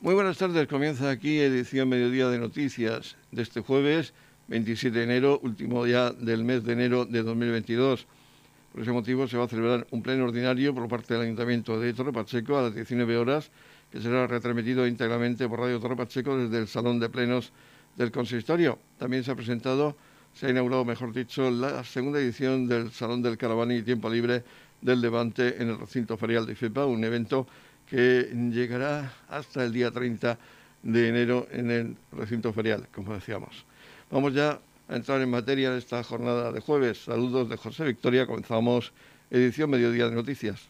Muy buenas tardes, comienza aquí edición Mediodía de Noticias de este jueves 27 de enero, último día del mes de enero de 2022. Por ese motivo se va a celebrar un pleno ordinario por parte del Ayuntamiento de Torre Pacheco a las 19 horas, que será retransmitido íntegramente por Radio Torre Pacheco desde el Salón de Plenos del Consistorio. También se ha presentado, se ha inaugurado, mejor dicho, la segunda edición del Salón del Caravana y Tiempo Libre del Levante en el recinto ferial de IFEPA, un evento que llegará hasta el día 30 de enero en el recinto ferial, como decíamos. Vamos ya a entrar en materia de esta jornada de jueves. Saludos de José Victoria. Comenzamos edición Mediodía de Noticias.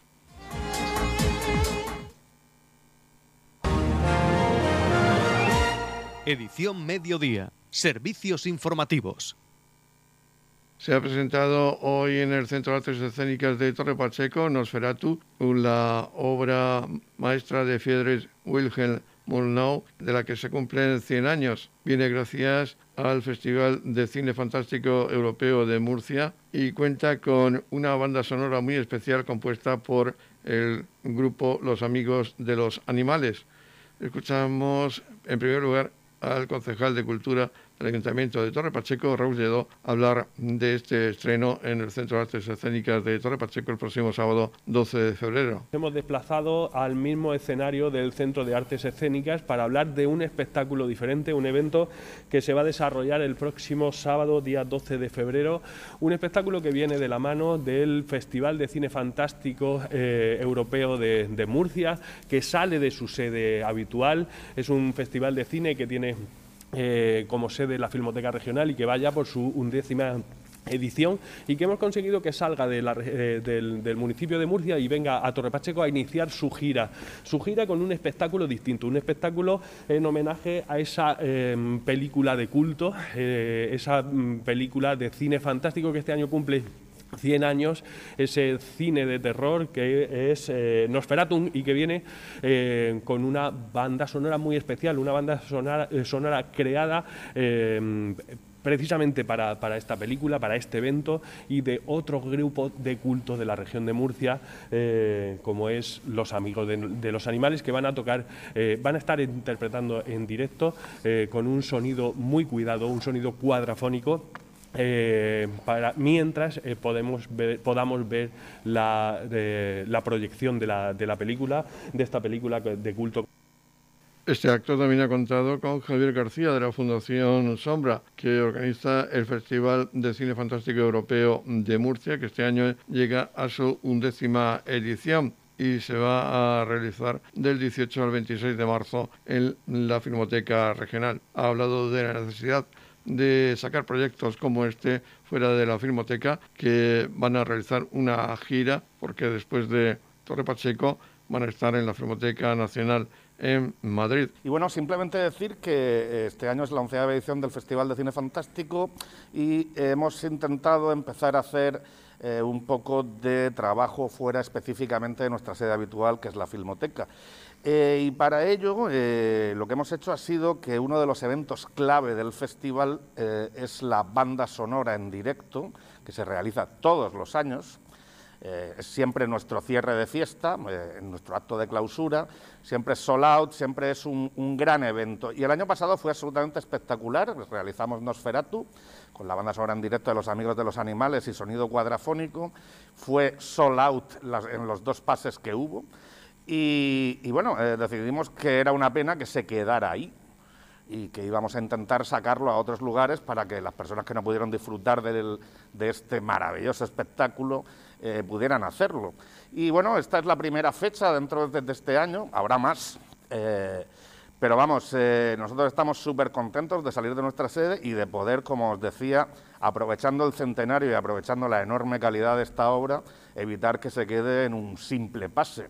Edición Mediodía. Servicios informativos. Se ha presentado hoy en el Centro de Artes Escénicas de Torre Pacheco, Nosferatu, la obra maestra de Friedrich Wilhelm Murnau, de la que se cumplen 100 años. Viene gracias al Festival de Cine Fantástico Europeo de Murcia y cuenta con una banda sonora muy especial compuesta por el grupo Los Amigos de los Animales. Escuchamos en primer lugar al concejal de Cultura el Ayuntamiento de Torre Pacheco, Raúl Lledó, hablar de este estreno en el Centro de Artes Escénicas de Torre Pacheco el próximo sábado 12 de febrero. Hemos desplazado al mismo escenario del Centro de Artes Escénicas para hablar de un espectáculo diferente, un evento que se va a desarrollar el próximo sábado, día 12 de febrero, un espectáculo que viene de la mano del Festival de Cine Fantástico eh, Europeo de, de Murcia, que sale de su sede habitual. Es un festival de cine que tiene eh, como sede la Filmoteca Regional y que vaya por su undécima edición y que hemos conseguido que salga eh, del, municipio de Murcia y venga a Torre Pacheco a iniciar su gira, su gira con un espectáculo distinto, un espectáculo en homenaje a esa em, película de culto, eh, esa mm, película de cine fantástico que este año cumple 100 años, ese cine de terror que es eh, Nosferatum y que viene eh, con una banda sonora muy especial, una banda sonora, eh, sonora creada precisamente para, esta película, para este evento y de otro grupo de culto de la región de Murcia, como es Los Amigos de, de, los Animales, que van a tocar, van a estar interpretando en directo con un sonido muy cuidado, un sonido cuadrafónico eh, para, mientras eh, podemos podamos ver la, la proyección de la, de la, película, de esta película de culto. Este acto también ha contado con Javier García de la Fundación Sombra, que organiza el Festival de Cine Fantástico Europeo de Murcia, que este año llega a su undécima edición y se va a realizar del 18 al 26 de marzo en la Filmoteca Regional. Ha hablado de la necesidad de sacar proyectos como este fuera de la Filmoteca, que van a realizar una gira, porque después de Torre Pacheco van a estar en la Filmoteca Nacional en Madrid. Y bueno, simplemente decir que eh, este año es la onceava edición del Festival de Cine Fantástico y hemos intentado empezar a hacer eh, un poco de trabajo fuera específicamente de nuestra sede habitual, que es la Filmoteca. Eh, y para ello eh, lo que hemos hecho ha sido que uno de los eventos clave del festival eh, es la banda sonora en directo, que se realiza todos los años. es siempre nuestro cierre de fiesta, nuestro acto de clausura, siempre es sold out, siempre es un, un, gran evento. Y el año pasado fue absolutamente espectacular, realizamos Nosferatu con la banda sonora en directo de Los Amigos de los Animales y sonido cuadrafónico, fue sold out en los dos pases que hubo. Y, bueno, eh, decidimos que era una pena que se quedara ahí y que íbamos a intentar sacarlo a otros lugares para que las personas que no pudieron disfrutar de este maravilloso espectáculo eh, pudieran hacerlo. Y bueno, esta es la primera fecha dentro de, este año, habrá más. Eh, pero vamos, nosotros estamos súper contentos de salir de nuestra sede y de poder, como os decía, aprovechando el centenario y aprovechando la enorme calidad de esta obra, evitar que se quede en un simple pase.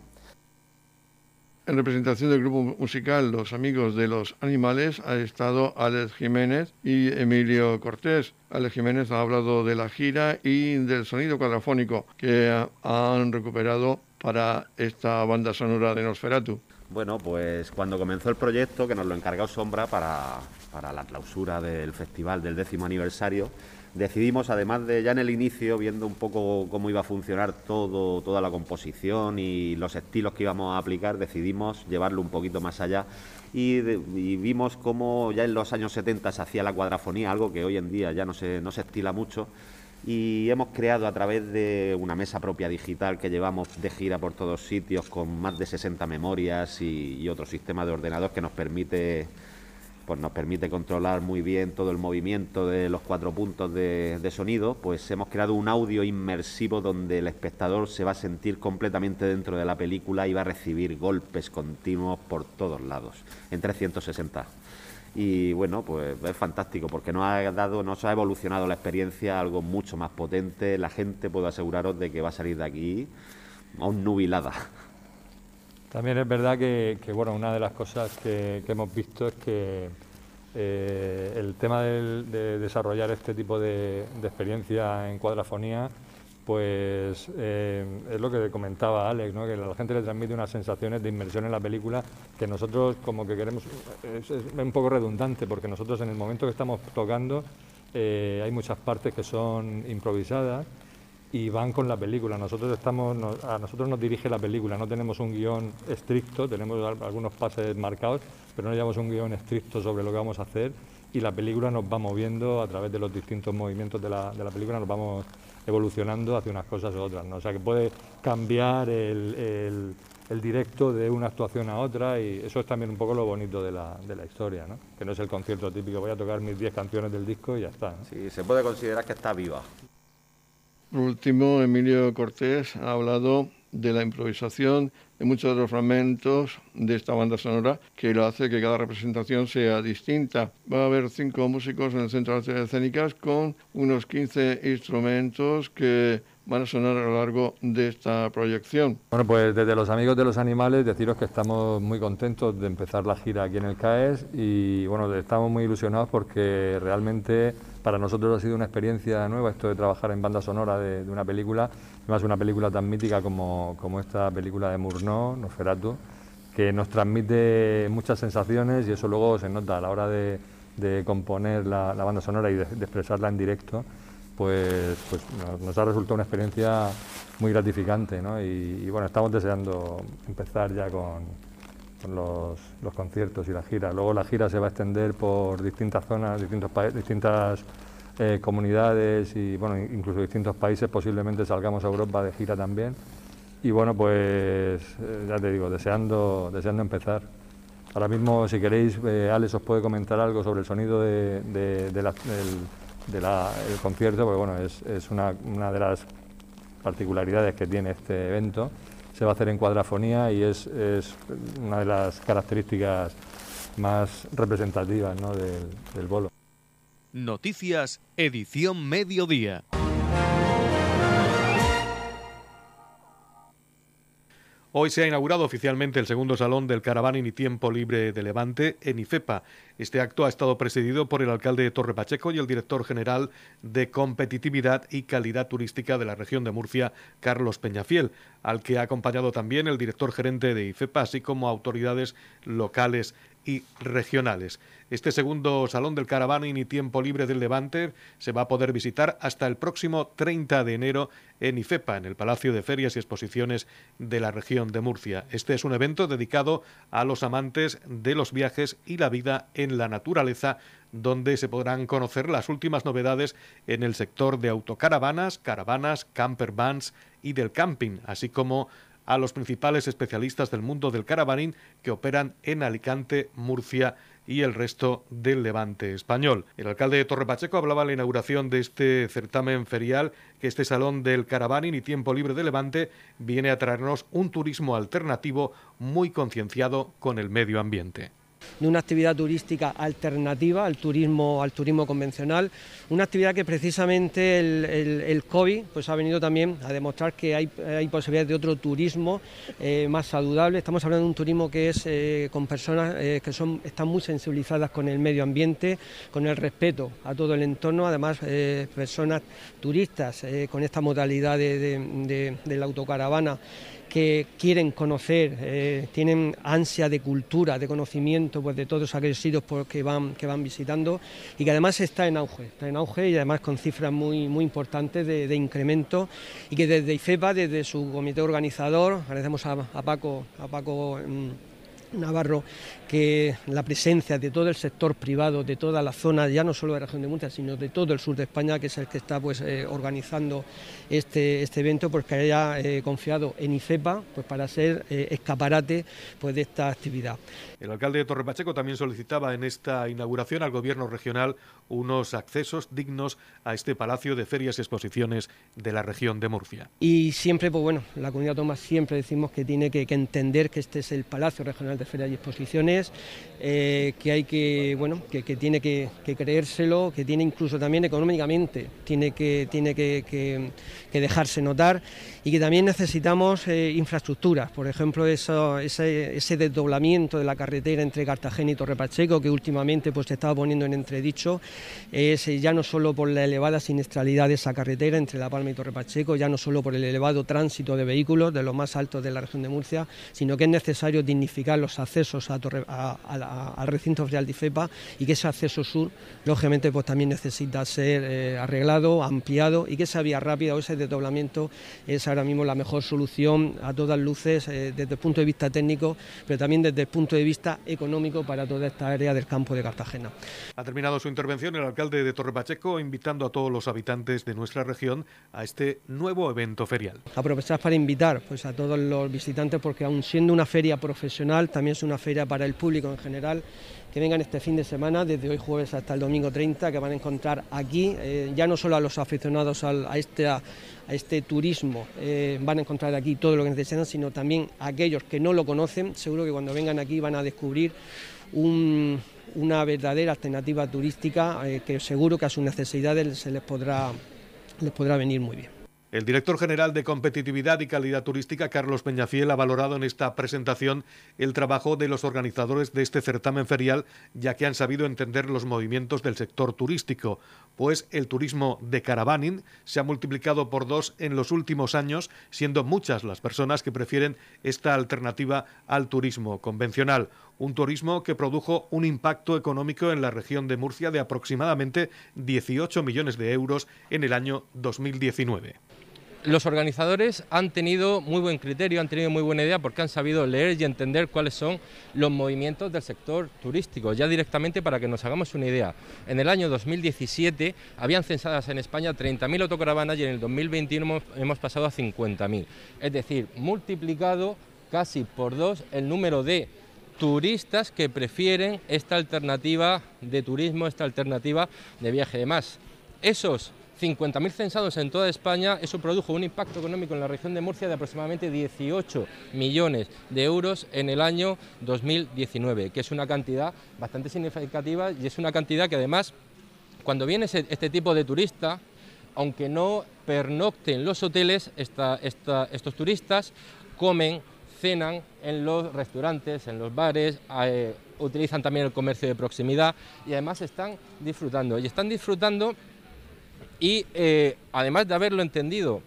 En representación del grupo musical Los Amigos de los Animales ha estado Alex Jiménez y Emilio Cortés. Alex Jiménez ha hablado de la gira y del sonido cuadrafónico que han recuperado para esta banda sonora de Nosferatu. Bueno, pues cuando comenzó el proyecto, que nos lo encargó Sombra para, para la clausura del festival del décimo aniversario, decidimos, además de ya en el inicio, viendo un poco cómo iba a funcionar todo, toda la composición y los estilos que íbamos a aplicar, decidimos llevarlo un poquito más allá y, vimos cómo ya en los años 70 se hacía la cuadrafonía, algo que hoy en día ya no se, no se estila mucho. Y hemos creado a través de una mesa propia digital que llevamos de gira por todos sitios con más de 60 memorias y, otro sistema de ordenador que nos permite pues nos permite controlar muy bien todo el movimiento de los cuatro puntos de, sonido, pues hemos creado un audio inmersivo donde el espectador se va a sentir completamente dentro de la película y va a recibir golpes continuos por todos lados, en 360 y bueno, pues es fantástico porque nos ha dado, nos ha evolucionado la experiencia algo mucho más potente. La gente puedo aseguraros de que va a salir de aquí aún nubilada. También es verdad que, bueno, una de las cosas que, hemos visto es que eh, el tema de, desarrollar este tipo de, experiencia en cuadrafonía pues eh, es lo que comentaba Alex, ¿no? que a la gente le transmite unas sensaciones de inmersión en la película que nosotros como que queremos, es, un poco redundante, porque nosotros en el momento que estamos tocando eh, hay muchas partes que son improvisadas y van con la película. Nosotros estamos, a nosotros nos dirige la película, no tenemos un guion estricto, tenemos algunos pases marcados, pero no llevamos un guion estricto sobre lo que vamos a hacer y la película nos va moviendo a través de los distintos movimientos de la, de la película, nos vamos evolucionando hacia unas cosas u otras. ¿no? O sea que puede cambiar el, el, directo de una actuación a otra y eso es también un poco lo bonito de la, de la historia, ¿no? que no es el concierto típico, voy a tocar mis 10 canciones del disco y ya está. Sí, se puede considerar que está viva. Por último, Emilio Cortés ha hablado de la improvisación de muchos de los fragmentos de esta banda sonora que lo hace que cada representación sea distinta. Va a haber cinco músicos en el Centro de Artes Escénicas con unos 15 instrumentos que van a sonar a lo largo de esta proyección. Bueno, pues desde los amigos de los animales deciros que estamos muy contentos de empezar la gira aquí en el CAES y bueno, estamos muy ilusionados porque realmente para nosotros ha sido una experiencia nueva esto de trabajar en banda sonora de, una película, además una película tan mítica como, como esta película de Murnau, Nosferatu, que nos transmite muchas sensaciones y eso luego se nota a la hora de, componer la, banda sonora y de, expresarla en directo, pues, pues nos, ha resultado una experiencia muy gratificante ¿no? y, bueno, estamos deseando empezar ya con, los, los, conciertos y la gira. Luego la gira se va a extender por distintas zonas, distintos distintas eh, comunidades y bueno, incluso distintos países, posiblemente salgamos a Europa de gira también. Y bueno, pues eh, ya te digo, deseando, deseando empezar. Ahora mismo, si queréis, eh, Alex os puede comentar algo sobre el sonido de, del, concierto, porque bueno, es, es una, una, de las particularidades que tiene este evento. Se va a hacer en cuadrafonía y es, es una de las características más representativas ¿no? del, del bolo. Noticias, edición mediodía. Hoy se ha inaugurado oficialmente el segundo salón del Caravaning y Tiempo Libre de Levante en IFEPA. Este acto ha estado presidido por el alcalde de Torre Pacheco y el director general de Competitividad y Calidad Turística de la región de Murcia, Carlos Peñafiel, al que ha acompañado también el director gerente de IFEPA, así como autoridades locales y regionales. Este segundo Salón del Caravaning y Tiempo Libre del Levante se va a poder visitar hasta el próximo 30 de enero en IFEPA, en el Palacio de Ferias y Exposiciones de la región de Murcia. Este es un evento dedicado a los amantes de los viajes y la vida en la naturaleza, donde se podrán conocer las últimas novedades en el sector de autocaravanas, caravanas, campervans y del camping, así como a los principales especialistas del mundo del caravaning que operan en Alicante, Murcia y el resto del levante español. El alcalde de Torre Pacheco hablaba en la inauguración de este certamen ferial que este salón del caravaning y tiempo libre de levante viene a traernos un turismo alternativo muy concienciado con el medio ambiente de una actividad turística alternativa al turismo, al turismo convencional, una actividad que precisamente el, COVID pues ha venido también a demostrar que hay, posibilidades de otro turismo eh, más saludable. Estamos hablando de un turismo que es eh, con personas eh, que son, están muy sensibilizadas con el medio ambiente, con el respeto a todo el entorno, además personas turistas con esta modalidad de, de la autocaravana que quieren conocer, eh, tienen ansia de cultura, de conocimiento pues, de todos aquellos sitios por que van, que van visitando y que además está en auge, está en auge y además con cifras muy, muy importantes de, incremento y que desde IFEPA, desde su comité organizador, agradecemos a, Paco, a Paco mm, Navarro que la presencia de todo el sector privado, de toda la zona, ya no solo de la región de Murcia, sino de todo el sur de España, que es el que está pues, eh, organizando este, este evento, porque haya eh, confiado en IFEPA pues, para ser eh, escaparate pues, de esta actividad. El alcalde de Torre Pacheco también solicitaba en esta inauguración al Gobierno regional unos accesos dignos a este Palacio de Ferias y Exposiciones de la región de Murcia. Y siempre, pues bueno, la comunidad autónoma siempre decimos que tiene que entender que este es el Palacio Regional de y Exposiciones, eh, que hay que, bueno, que, tiene que, creérselo, que tiene incluso también económicamente, tiene que, tiene que, dejarse notar y que también necesitamos eh, infraestructuras, por ejemplo, ese, desdoblamiento de la carretera entre Cartagena y Torre Pacheco, que últimamente pues, se estaba poniendo en entredicho, es eh, ya no solo por la elevada siniestralidad de esa carretera entre La Palma y Torre Pacheco, ya no solo por el elevado tránsito de vehículos de los más altos de la región de Murcia, sino que es necesario dignificar los accesos a Torre, al recinto ferial de IFEPA y que ese acceso sur, lógicamente, pues también necesita ser eh, arreglado, ampliado y que esa vía rápida o ese desdoblamiento es ahora mismo la mejor solución a todas luces eh, desde el punto de vista técnico, pero también desde el punto de vista económico para toda esta área del campo de Cartagena. Ha terminado su intervención el alcalde de Torre Pacheco invitando a todos los habitantes de nuestra región a este nuevo evento ferial. Aprovechar para invitar pues, a todos los visitantes porque aun siendo una feria profesional, también es una feria para el público en general, que vengan este fin de semana, desde hoy jueves hasta el domingo 30, que van a encontrar aquí, eh, ya no solo a los aficionados a, este, a, este turismo, eh, van a encontrar aquí todo lo que necesitan, sino también a aquellos que no lo conocen, seguro que cuando vengan aquí van a descubrir una verdadera alternativa turística eh, que seguro que a sus necesidades se les podrá, les podrá venir muy bien. El director general de Competitividad y Calidad Turística, Carlos Peñafiel, ha valorado en esta presentación el trabajo de los organizadores de este certamen ferial, ya que han sabido entender los movimientos del sector turístico, pues el turismo de caravaning se ha multiplicado por dos en los últimos años, siendo muchas las personas que prefieren esta alternativa al turismo convencional. Un turismo que produjo un impacto económico en la región de Murcia de aproximadamente 18 millones de euros en el año 2019 los organizadores han tenido muy buen criterio, han tenido muy buena idea porque han sabido leer y entender cuáles son los movimientos del sector turístico, ya directamente para que nos hagamos una idea. En el año 2017 habían censadas en España 30.000 autocaravanas y en el 2021 hemos, pasado a 50.000. Es decir, multiplicado casi por dos el número de turistas que prefieren esta alternativa de turismo, esta alternativa de viaje. de más. esos 50.000 censados en toda España, eso produjo un impacto económico en la región de Murcia de aproximadamente 18 millones de euros en el año 2019, que es una cantidad bastante significativa y es una cantidad que además, cuando viene este tipo de turista, aunque no pernocten los hoteles, estos turistas comen, cenan en los restaurantes, en los bares, eh, utilizan también el comercio de proximidad y además están disfrutando. Y están disfrutando y eh, además de haberlo entendido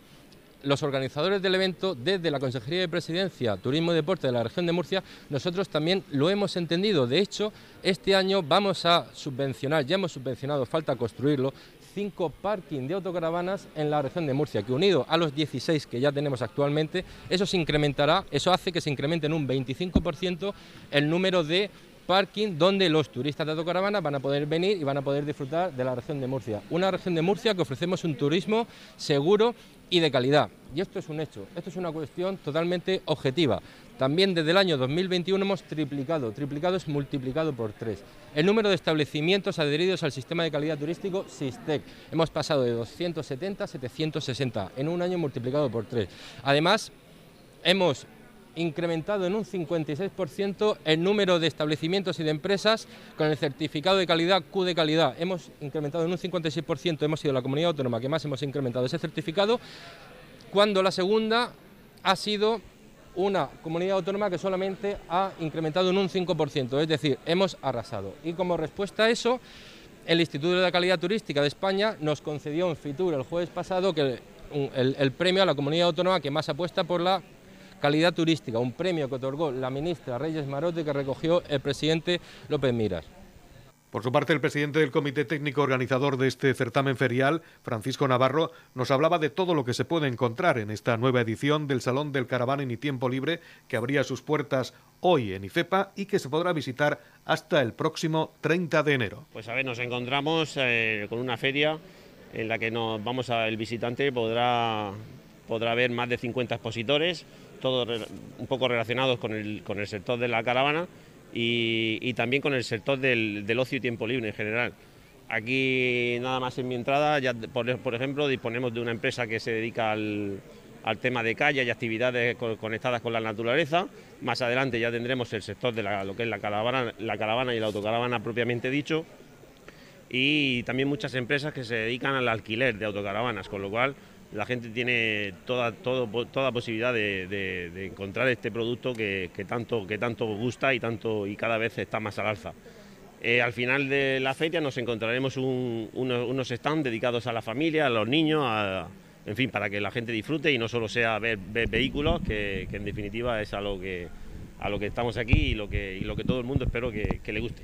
los organizadores del evento, desde la Consejería de Presidencia, Turismo y Deporte de la región de Murcia, nosotros también lo hemos entendido. De hecho, este año vamos a subvencionar, ya hemos subvencionado, falta construirlo, cinco parking de autocaravanas en la región de Murcia, que unido a los 16 que ya tenemos actualmente, eso se incrementará, eso hace que se incremente en un 25% el número de parking donde los turistas de autocaravana van a poder venir y van a poder disfrutar de la región de Murcia. Una región de Murcia que ofrecemos un turismo seguro y de calidad. Y esto es un hecho, esto es una cuestión totalmente objetiva. También desde el año 2021 hemos triplicado, triplicado es multiplicado por tres. El número de establecimientos adheridos al sistema de calidad turístico SISTEC. Hemos pasado de 270 a 760 en un año multiplicado por tres. Además, hemos incrementado en un 56% el número de establecimientos y de empresas con el certificado de calidad Q de calidad. Hemos incrementado en un 56%, hemos sido la comunidad autónoma que más hemos incrementado ese certificado, cuando la segunda ha sido una comunidad autónoma que solamente ha incrementado en un 5%, es decir, hemos arrasado. Y como respuesta a eso, el Instituto de la Calidad Turística de España nos concedió en FITUR el jueves pasado que el premio a la comunidad autónoma que más apuesta por la calidad turística, un premio que otorgó la ministra Reyes Marote que recogió el presidente López Miras. Por su parte, el presidente del Comité Técnico Organizador de este certamen ferial, Francisco Navarro, nos hablaba de todo lo que se puede encontrar en esta nueva edición del Salón del Caravana y Tiempo Libre, que abría sus puertas hoy en IFEPA y que se podrá visitar hasta el próximo 30 de enero. Pues a ver, nos encontramos eh, con una feria en la que nos vamos a, el visitante podrá, podrá ver más de 50 expositores, todos un poco relacionados con el, con el sector de la caravana y, también con el sector del, ocio y tiempo libre en general. Aquí nada más en mi entrada, ya por, ejemplo, disponemos de una empresa que se dedica al, tema de calle y actividades conectadas con la naturaleza. Más adelante ya tendremos el sector de lo que es la caravana, la caravana y la autocaravana propiamente dicho. Y también muchas empresas que se dedican al alquiler de autocaravanas, con lo cual la gente tiene toda, toda posibilidad de, encontrar este producto que, tanto, que tanto gusta y, tanto, y cada vez está más al alza. Eh, al final de la feria nos encontraremos unos, stands dedicados a la familia, a los niños, en fin, para que la gente disfrute y no solo sea ver, vehículos, que, en definitiva es a lo que, a lo que estamos aquí y lo que, lo que todo el mundo espero que le guste.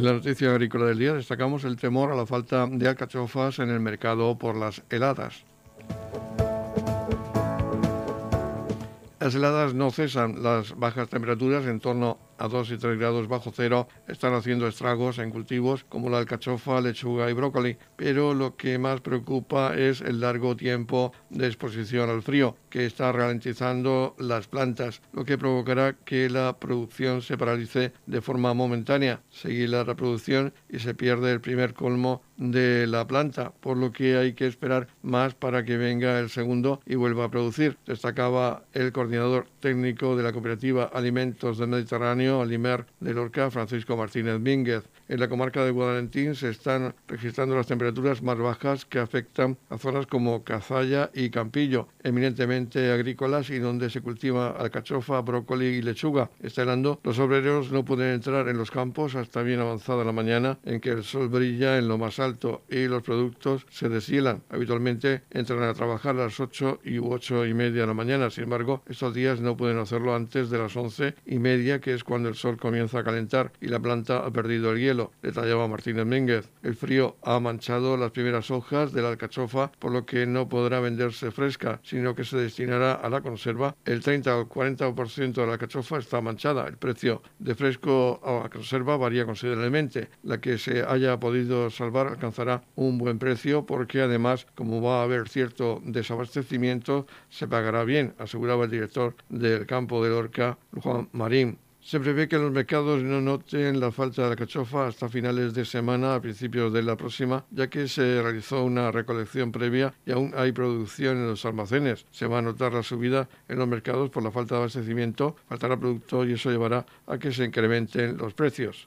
En la noticia agrícola del día destacamos el temor a la falta de alcachofas en el mercado por las heladas. Las heladas no cesan, las bajas temperaturas en torno a 2 y 3 grados bajo cero. Están haciendo estragos en cultivos como la alcachofa, lechuga y brócoli, pero lo que más preocupa es el largo tiempo de exposición al frío, que está ralentizando las plantas, lo que provocará que la producción se paralice de forma momentánea, seguir la reproducción y se pierde el primer colmo de la planta, por lo que hay que esperar más para que venga el segundo y vuelva a producir, destacaba el coordinador técnico de la cooperativa Alimentos del Mediterráneo, Alimer de Lorca, Francisco Martínez Mínguez. En la comarca de Guadalentín se están registrando las temperaturas más bajas que afectan a zonas como Cazalla y Campillo, eminentemente agrícolas y donde se cultiva alcachofa, brócoli y lechuga. Está helando, los obreros no pueden entrar en los campos hasta bien avanzada la mañana en que el sol brilla en lo más alto y los productos se deshielan. Habitualmente entran a trabajar a las 8 y 8 y media de la mañana, sin embargo, estos días no pueden hacerlo antes de las 11 y media, que es cuando el sol comienza a calentar y la planta ha perdido el hielo, detallaba Martínez Mínguez. El frío ha manchado las primeras hojas de la alcachofa, por lo que no podrá venderse fresca, sino que se destinará a la conserva. El 30 o 40% de la alcachofa está manchada. El precio de fresco a conserva varía considerablemente. La que se haya podido salvar alcanzará un buen precio porque además, como va a haber cierto desabastecimiento, se pagará bien, aseguraba el director del campo de Lorca, Juan Marín. Se prevé que los mercados no noten la falta de la cachofa hasta finales de semana, a principios de la próxima, ya que se realizó una recolección previa y aún hay producción en los almacenes. Se va a notar la subida en los mercados por la falta de abastecimiento, faltará producto y eso llevará a que se incrementen los precios.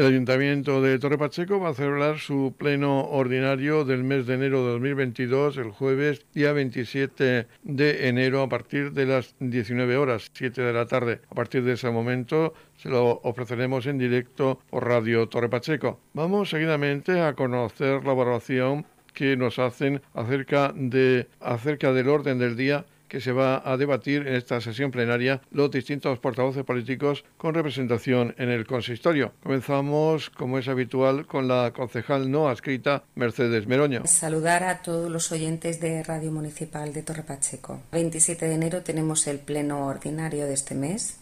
El Ayuntamiento de Torre Pacheco va a celebrar su pleno ordinario del mes de enero de 2022 el jueves día 27 de enero a partir de las 19 horas, 7 de la tarde. A partir de ese momento se lo ofreceremos en directo por Radio Torre Pacheco. Vamos seguidamente a conocer la evaluación que nos hacen acerca, de, acerca del orden del día que se va a debatir en esta sesión plenaria los distintos portavoces políticos con representación en el consistorio. Comenzamos, como es habitual, con la concejal no adscrita Mercedes Meroño. Saludar a todos los oyentes de Radio Municipal de Torre Pacheco. 27 de enero tenemos el pleno ordinario de este mes,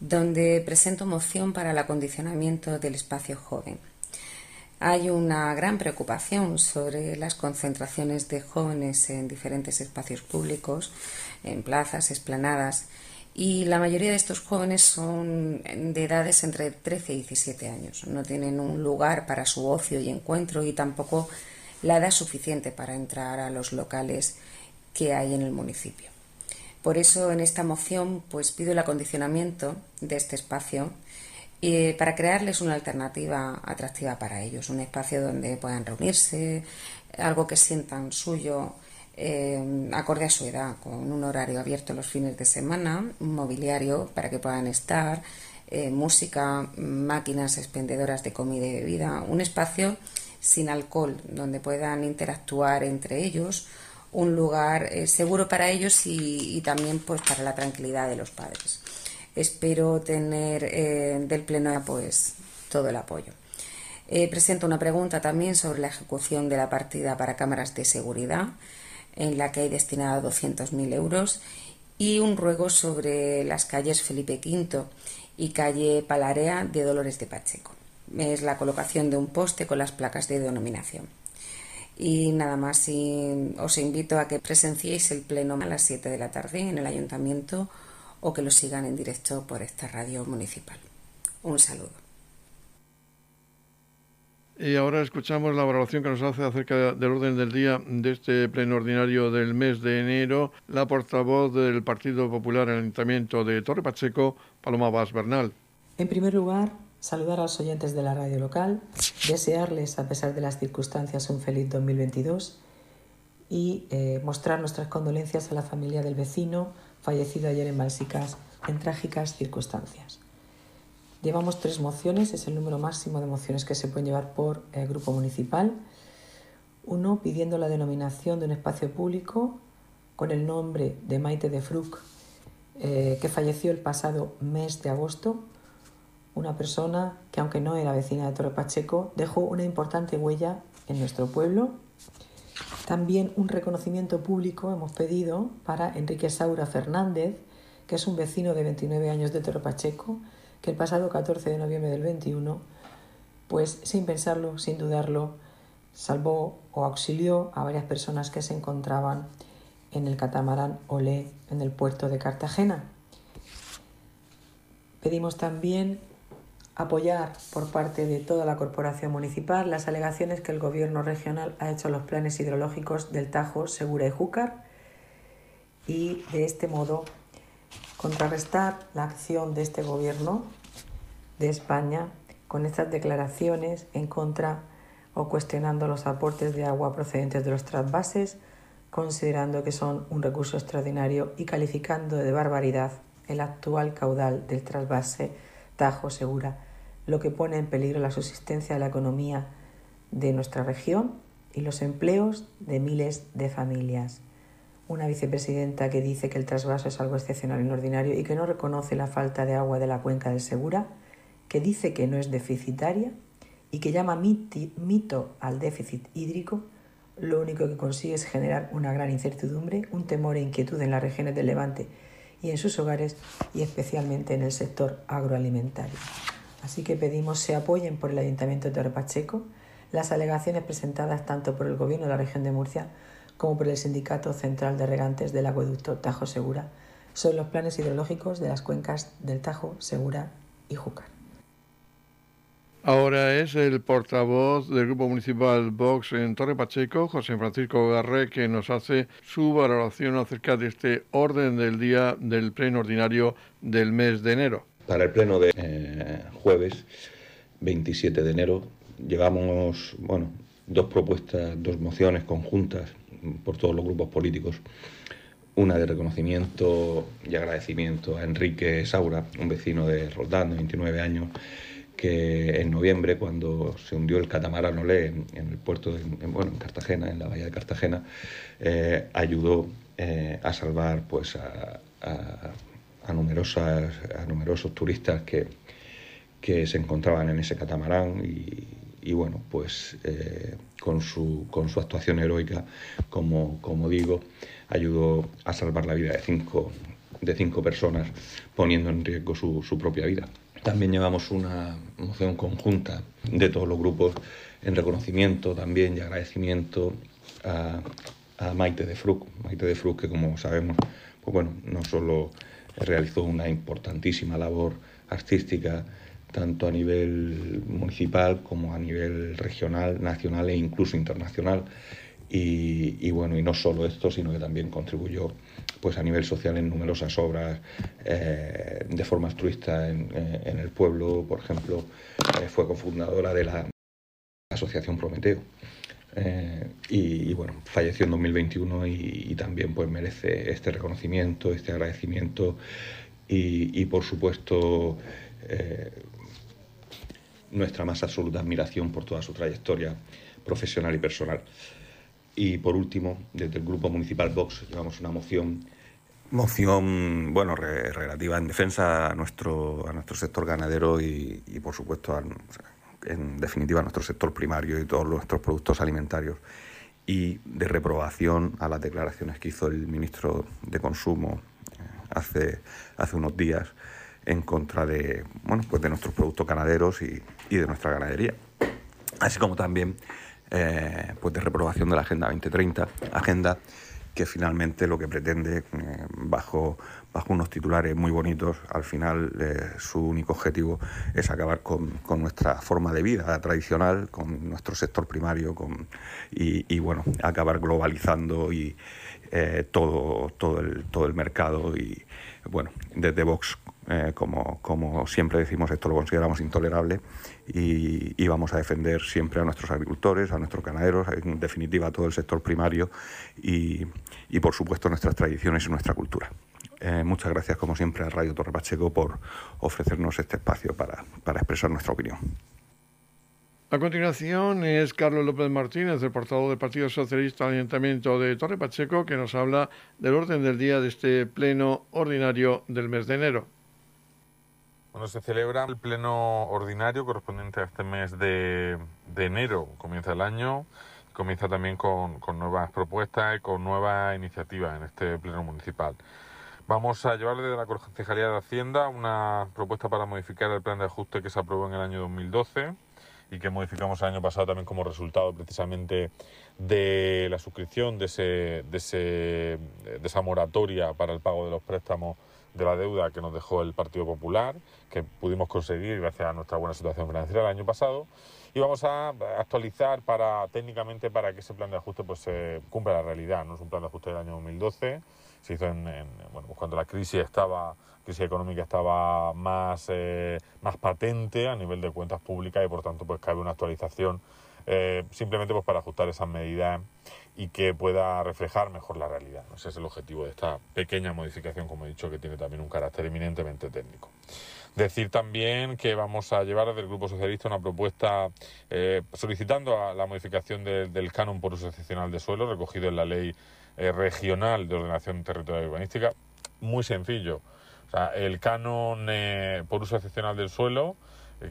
donde presento moción para el acondicionamiento del espacio joven. Hay una gran preocupación sobre las concentraciones de jóvenes en diferentes espacios públicos, en plazas, esplanadas, y la mayoría de estos jóvenes son de edades entre 13 y 17 años. No tienen un lugar para su ocio y encuentro y tampoco la edad suficiente para entrar a los locales que hay en el municipio. Por eso en esta moción pues pido el acondicionamiento de este espacio y para crearles una alternativa atractiva para ellos, un espacio donde puedan reunirse, algo que sientan suyo, eh, acorde a su edad, con un horario abierto los fines de semana, un mobiliario para que puedan estar, eh, música, máquinas expendedoras de comida y bebida, un espacio sin alcohol donde puedan interactuar entre ellos, un lugar eh, seguro para ellos y, y también pues para la tranquilidad de los padres espero tener eh, del Pleno pues todo el apoyo. Eh, presento una pregunta también sobre la ejecución de la partida para cámaras de seguridad, en la que hay destinado 200.000 euros, y un ruego sobre las calles Felipe V y calle Palarea de Dolores de Pacheco. Es la colocación de un poste con las placas de denominación. Y nada más, os invito a que presenciéis el pleno a las 7 de la tarde en el ayuntamiento o que lo sigan en directo por esta radio municipal. Un saludo. Y ahora escuchamos la valoración que nos hace acerca del orden del día de este pleno ordinario del mes de enero la portavoz del Partido Popular en el Ayuntamiento de Torre Pacheco, Paloma Vaz Bernal. En primer lugar, saludar a los oyentes de la radio local, desearles, a pesar de las circunstancias, un feliz 2022 y eh, mostrar nuestras condolencias a la familia del vecino, fallecido ayer en Balsicas en trágicas circunstancias. Llevamos tres mociones, es el número máximo de mociones que se pueden llevar por el grupo municipal. Uno pidiendo la denominación de un espacio público con el nombre de Maite de Fruc, eh, que falleció el pasado mes de agosto. Una persona que, aunque no era vecina de Torre Pacheco, dejó una importante huella en nuestro pueblo también un reconocimiento público hemos pedido para Enrique Saura Fernández, que es un vecino de 29 años de Toro Pacheco, que el pasado 14 de noviembre del 21, pues sin pensarlo, sin dudarlo, salvó o auxilió a varias personas que se encontraban en el catamarán Olé en el puerto de Cartagena. Pedimos también apoyar por parte de toda la corporación municipal las alegaciones que el gobierno regional ha hecho a los planes hidrológicos del Tajo, Segura y Júcar y de este modo contrarrestar la acción de este gobierno de España con estas declaraciones en contra o cuestionando los aportes de agua procedentes de los trasvases, considerando que son un recurso extraordinario y calificando de barbaridad el actual caudal del trasvase Tajo Segura, lo que pone en peligro la subsistencia de la economía de nuestra región y los empleos de miles de familias. Una vicepresidenta que dice que el trasvaso es algo excepcional y ordinario y que no reconoce la falta de agua de la cuenca del Segura, que dice que no es deficitaria y que llama mito al déficit hídrico, lo único que consigue es generar una gran incertidumbre, un temor e inquietud en las regiones del Levante y en sus hogares y especialmente en el sector agroalimentario. Así que pedimos se apoyen por el Ayuntamiento de Torre Pacheco las alegaciones presentadas tanto por el Gobierno de la región de Murcia como por el Sindicato Central de Regantes del Acueducto Tajo Segura sobre los planes hidrológicos de las cuencas del Tajo, Segura y Júcar. Ahora es el portavoz del Grupo Municipal Vox en Torre Pacheco, José Francisco Garré, que nos hace su valoración acerca de este orden del día del pleno ordinario del mes de enero. Para el pleno de eh, jueves 27 de enero llevamos bueno, dos propuestas, dos mociones conjuntas por todos los grupos políticos. Una de reconocimiento y agradecimiento a Enrique Saura, un vecino de Roldán de 29 años, que en noviembre, cuando se hundió el catamarán Olé en, el puerto, de, en, bueno, en Cartagena, en la bahía de Cartagena, eh, ayudó eh, a salvar pues, a, a, numerosas, a numerosos turistas que, que se encontraban en ese catamarán y, bueno, pues eh, con, su, con su actuación heroica, como, como digo, ayudó a salvar la vida de cinco, de cinco personas, poniendo en riesgo su, su propia vida. También llevamos una moción conjunta de todos los grupos en reconocimiento también y agradecimiento a, a Maite de Fruc. Maite de Fruc, que como sabemos, pues bueno, no solo realizó una importantísima labor artística, tanto a nivel municipal como a nivel regional, nacional e incluso internacional. Y, bueno, y no solo esto, sino que también contribuyó pues a nivel social en numerosas obras eh, de forma altruista en, eh, en, el pueblo. Por ejemplo, eh, fue cofundadora de la Asociación Prometeo. y, bueno, falleció en 2021 y, y, también pues merece este reconocimiento, este agradecimiento y, y por supuesto nuestra más absoluta admiración por toda su trayectoria profesional y personal. Y por último, desde el Grupo Municipal Vox llevamos una moción. Moción, bueno, relativa en defensa a nuestro, a nuestro sector ganadero y, por supuesto, en definitiva, a nuestro sector primario y todos nuestros productos alimentarios. Y de reprobación a las declaraciones que hizo el ministro de Consumo eh, hace, hace unos días en contra de, bueno, pues de nuestros productos ganaderos y, y de nuestra ganadería. Así como también eh, pues de reprobación de la Agenda 2030, agenda que finalmente lo que pretende, eh, bajo, bajo unos titulares muy bonitos, al final eh, su único objetivo es acabar con, con, nuestra forma de vida tradicional, con nuestro sector primario con, y, bueno, acabar globalizando y, todo, todo, el, todo el mercado y bueno, desde Vox como, como, siempre decimos, esto lo consideramos intolerable y, vamos a defender siempre a nuestros agricultores, a nuestros ganaderos, en definitiva a todo el sector primario y, y por supuesto nuestras tradiciones y nuestra cultura. Eh, muchas gracias, como siempre, a Radio Torre Pacheco por ofrecernos este espacio para, para expresar nuestra opinión. A continuación es Carlos López Martínez, el portavoz del Partido Socialista del Ayuntamiento de Torre Pacheco, que nos habla del orden del día de este pleno ordinario del mes de enero. Bueno, se celebra el pleno ordinario correspondiente a este mes de, enero. Comienza el año, comienza también con, nuevas propuestas y con nuevas iniciativas en este pleno municipal. Vamos a llevar desde la Concejalía de Hacienda una propuesta para modificar el plan de ajuste que se aprobó en el año 2012 y que modificamos el año pasado también como resultado precisamente de la suscripción de, ese, de, ese, de esa moratoria para el pago de los préstamos de la deuda que nos dejó el Partido Popular, que pudimos conseguir gracias a nuestra buena situación financiera el año pasado. Y vamos a actualizar para técnicamente para que ese plan de ajuste pues se cumpla la realidad. No es un plan de ajuste del año 2012, se hizo en, bueno, pues cuando la crisis estaba crisis económica estaba más, eh, más patente a nivel de cuentas públicas y por tanto pues cabe una actualización eh, simplemente pues para ajustar esas medidas y que pueda reflejar mejor la realidad. Ese es el objetivo de esta pequeña modificación, como he dicho, que tiene también un carácter eminentemente técnico. Decir también que vamos a llevar desde el Grupo Socialista una propuesta eh, solicitando la modificación del canon por uso excepcional de suelo recogido en la Ley eh, Regional de Ordenación Territorial y Urbanística. Muy sencillo. El canon por uso excepcional del suelo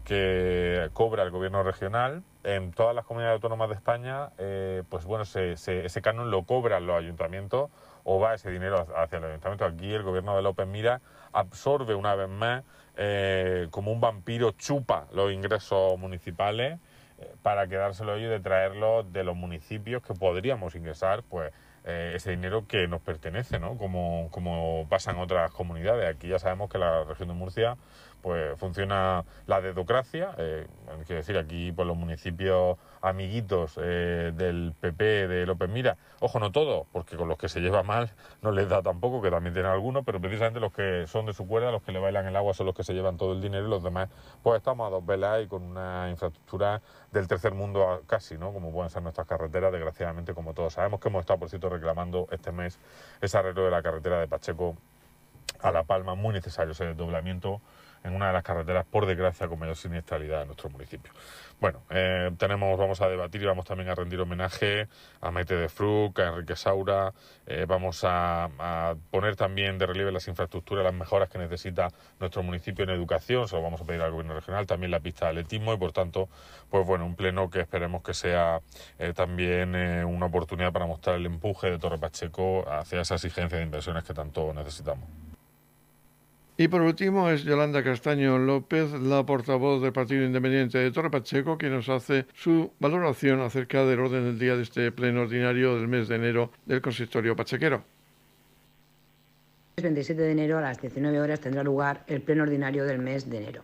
que cobra el gobierno regional. En todas las comunidades autónomas de España, eh, pues bueno, ese canon lo cobran los ayuntamientos o va ese dinero hacia el ayuntamiento. Aquí el gobierno de López Mira absorbe una vez más, eh, como un vampiro, chupa los ingresos municipales eh, para quedárselo y de traerlo de los municipios que podríamos ingresar, pues ese dinero que nos pertenece, ¿no? Como, como pasa en otras comunidades. Aquí ya sabemos que la región de Murcia pues funciona la dedocracia, eh, quiero decir, aquí por los municipios amiguitos eh, del PP de López Mira, ojo, no todo, porque con los que se lleva mal no les da tampoco, que también tienen algunos, pero precisamente los que son de su cuerda, los que le bailan el agua son los que se llevan todo el dinero y los demás, pues estamos a dos velas y con una infraestructura del tercer mundo casi, ¿no? Como pueden ser nuestras carreteras, desgraciadamente, como todos sabemos, que hemos estado, por cierto, reclamando este mes ese arreglo de la carretera de Pacheco a La Palma, muy necesario ese desdoblamiento en una de las carreteras, por desgracia, con mayor siniestralidad de nuestro municipio. Bueno, eh, tenemos, vamos a debatir y vamos también a rendir homenaje a Maite de Fruc, a Enrique Saura, eh, vamos a, poner también de relieve las infraestructuras, las mejoras que necesita nuestro municipio en educación, se lo vamos a pedir al gobierno regional, también la pista de atletismo y por tanto, pues bueno, un pleno que esperemos que sea eh, también una oportunidad para mostrar el empuje de Torre Pacheco hacia esa exigencia de inversiones que tanto necesitamos. Y por último es Yolanda Castaño López, la portavoz del Partido Independiente de Torre Pacheco, que nos hace su valoración acerca del orden del día de este pleno ordinario del mes de enero del consistorio pachequero. El 27 de enero a las 19 horas tendrá lugar el pleno ordinario del mes de enero.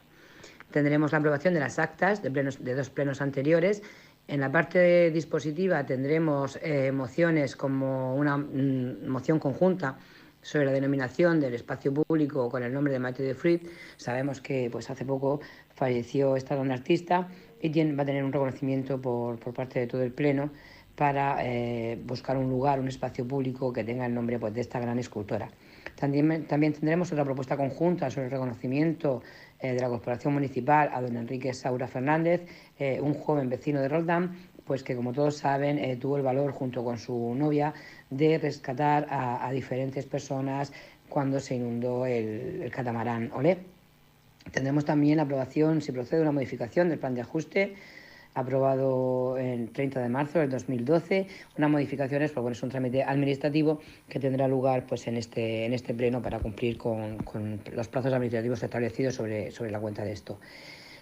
Tendremos la aprobación de las actas de, de dos plenos anteriores. En la parte dispositiva tendremos eh, mociones como una mm, moción conjunta sobre la denominación del espacio público con el nombre de Mateo de Fruit. Sabemos que pues, hace poco falleció esta gran artista y va a tener un reconocimiento por, parte de todo el Pleno para eh, buscar un lugar, un espacio público que tenga el nombre pues, de esta gran escultora. También, también tendremos otra propuesta conjunta sobre el reconocimiento eh, de la Corporación Municipal a don Enrique Saura Fernández, eh, un joven vecino de Roldán, pues que como todos saben eh, tuvo el valor junto con su novia de rescatar a, diferentes personas cuando se inundó el, catamarán Olé. Tendremos también la aprobación, si procede una modificación del plan de ajuste aprobado el 30 de marzo del 2012, unas modificaciones, pues bueno, es un trámite administrativo que tendrá lugar pues en este, en este pleno para cumplir con, los plazos administrativos establecidos sobre, sobre la cuenta de esto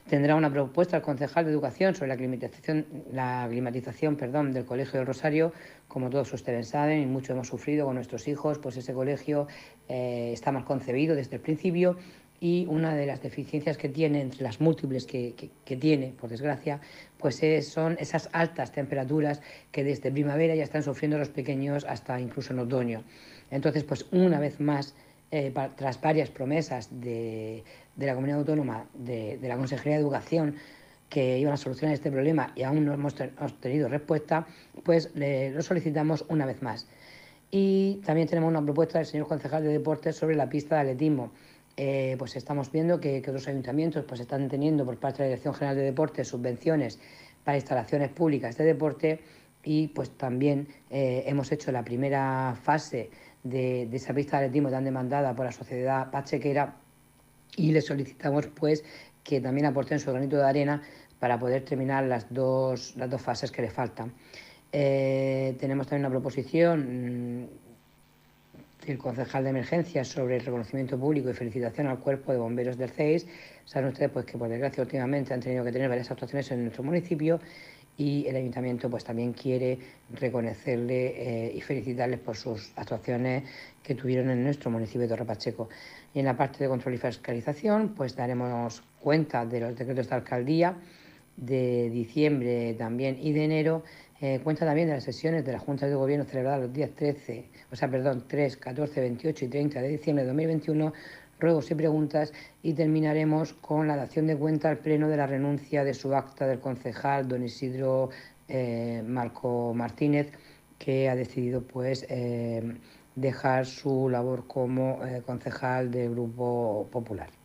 tendrá una propuesta al concejal de Educación sobre la climatización, la climatización perdón, del Colegio del Rosario. Como todos ustedes saben, y mucho hemos sufrido con nuestros hijos, pues ese colegio eh, está mal concebido desde el principio y una de las deficiencias que tiene, entre las múltiples que, tiene, por desgracia, pues son esas altas temperaturas que desde primavera ya están sufriendo los pequeños hasta incluso en otoño. Entonces, pues una vez más, eh, tras varias promesas de, de la Comunidad Autónoma, de, la Consejería de Educación, que iban a solucionar este problema y aún no hemos tenido respuesta, pues lo solicitamos una vez más. Y también tenemos una propuesta del señor concejal de deportes sobre la pista de atletismo. Eh, pues estamos viendo que, otros ayuntamientos pues están teniendo por parte de la Dirección General de Deportes subvenciones para instalaciones públicas de deporte y pues también eh, hemos hecho la primera fase de, esa pista de atletismo tan demandada por la sociedad pachequera y le solicitamos pues que también aporten su granito de arena para poder terminar las dos, las dos fases que le faltan. Eh, tenemos también una proposición del concejal de emergencias sobre el reconocimiento público y felicitación al cuerpo de bomberos del CEIS. Saben ustedes pues, que por desgracia últimamente han tenido que tener varias actuaciones en nuestro municipio y el ayuntamiento pues también quiere reconocerle eh, y felicitarles por sus actuaciones que tuvieron en nuestro municipio de Torre Pacheco. Y en la parte de control y fiscalización pues daremos cuenta de los decretos de alcaldía de diciembre también y de enero, eh, cuenta también de las sesiones de la Junta de Gobierno celebradas los días 13, o sea, perdón, 3, 14, 28 y 30 de diciembre de 2021 ruegos y preguntas y terminaremos con la dación de cuenta al Pleno de la renuncia de su acta del concejal don Isidro eh, Marco Martínez, que ha decidido pues eh, dejar su labor como concejal del Grupo Popular.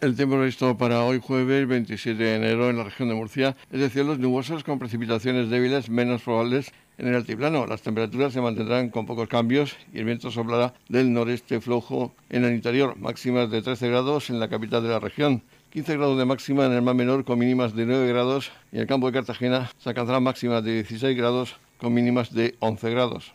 El tiempo previsto para hoy jueves 27 de enero en la región de Murcia es de cielos nubosos con precipitaciones débiles menos probables en el altiplano. Las temperaturas se mantendrán con pocos cambios y el viento soplará del noreste flojo en el interior, máximas de 13 grados en la capital de la región. 15 grados de máxima en el mar menor con mínimas de 9 grados y en el campo de Cartagena se alcanzarán máximas de 16 grados con mínimas de 11 grados.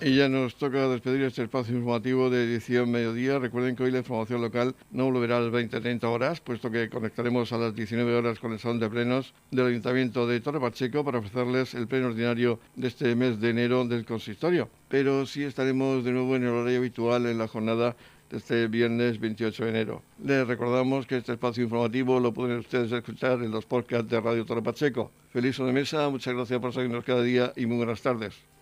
Y ya nos toca despedir este espacio informativo de edición mediodía. Recuerden que hoy la información local no volverá a las 20-30 horas, puesto que conectaremos a las 19 horas con el salón de plenos del Ayuntamiento de Torre Pacheco para ofrecerles el pleno ordinario de este mes de enero del consistorio. Pero sí estaremos de nuevo en el horario habitual en la jornada de este viernes 28 de enero. Les recordamos que este espacio informativo lo pueden ustedes escuchar en los podcasts de Radio Torre Pacheco. Feliz mesa, muchas gracias por seguirnos cada día y muy buenas tardes.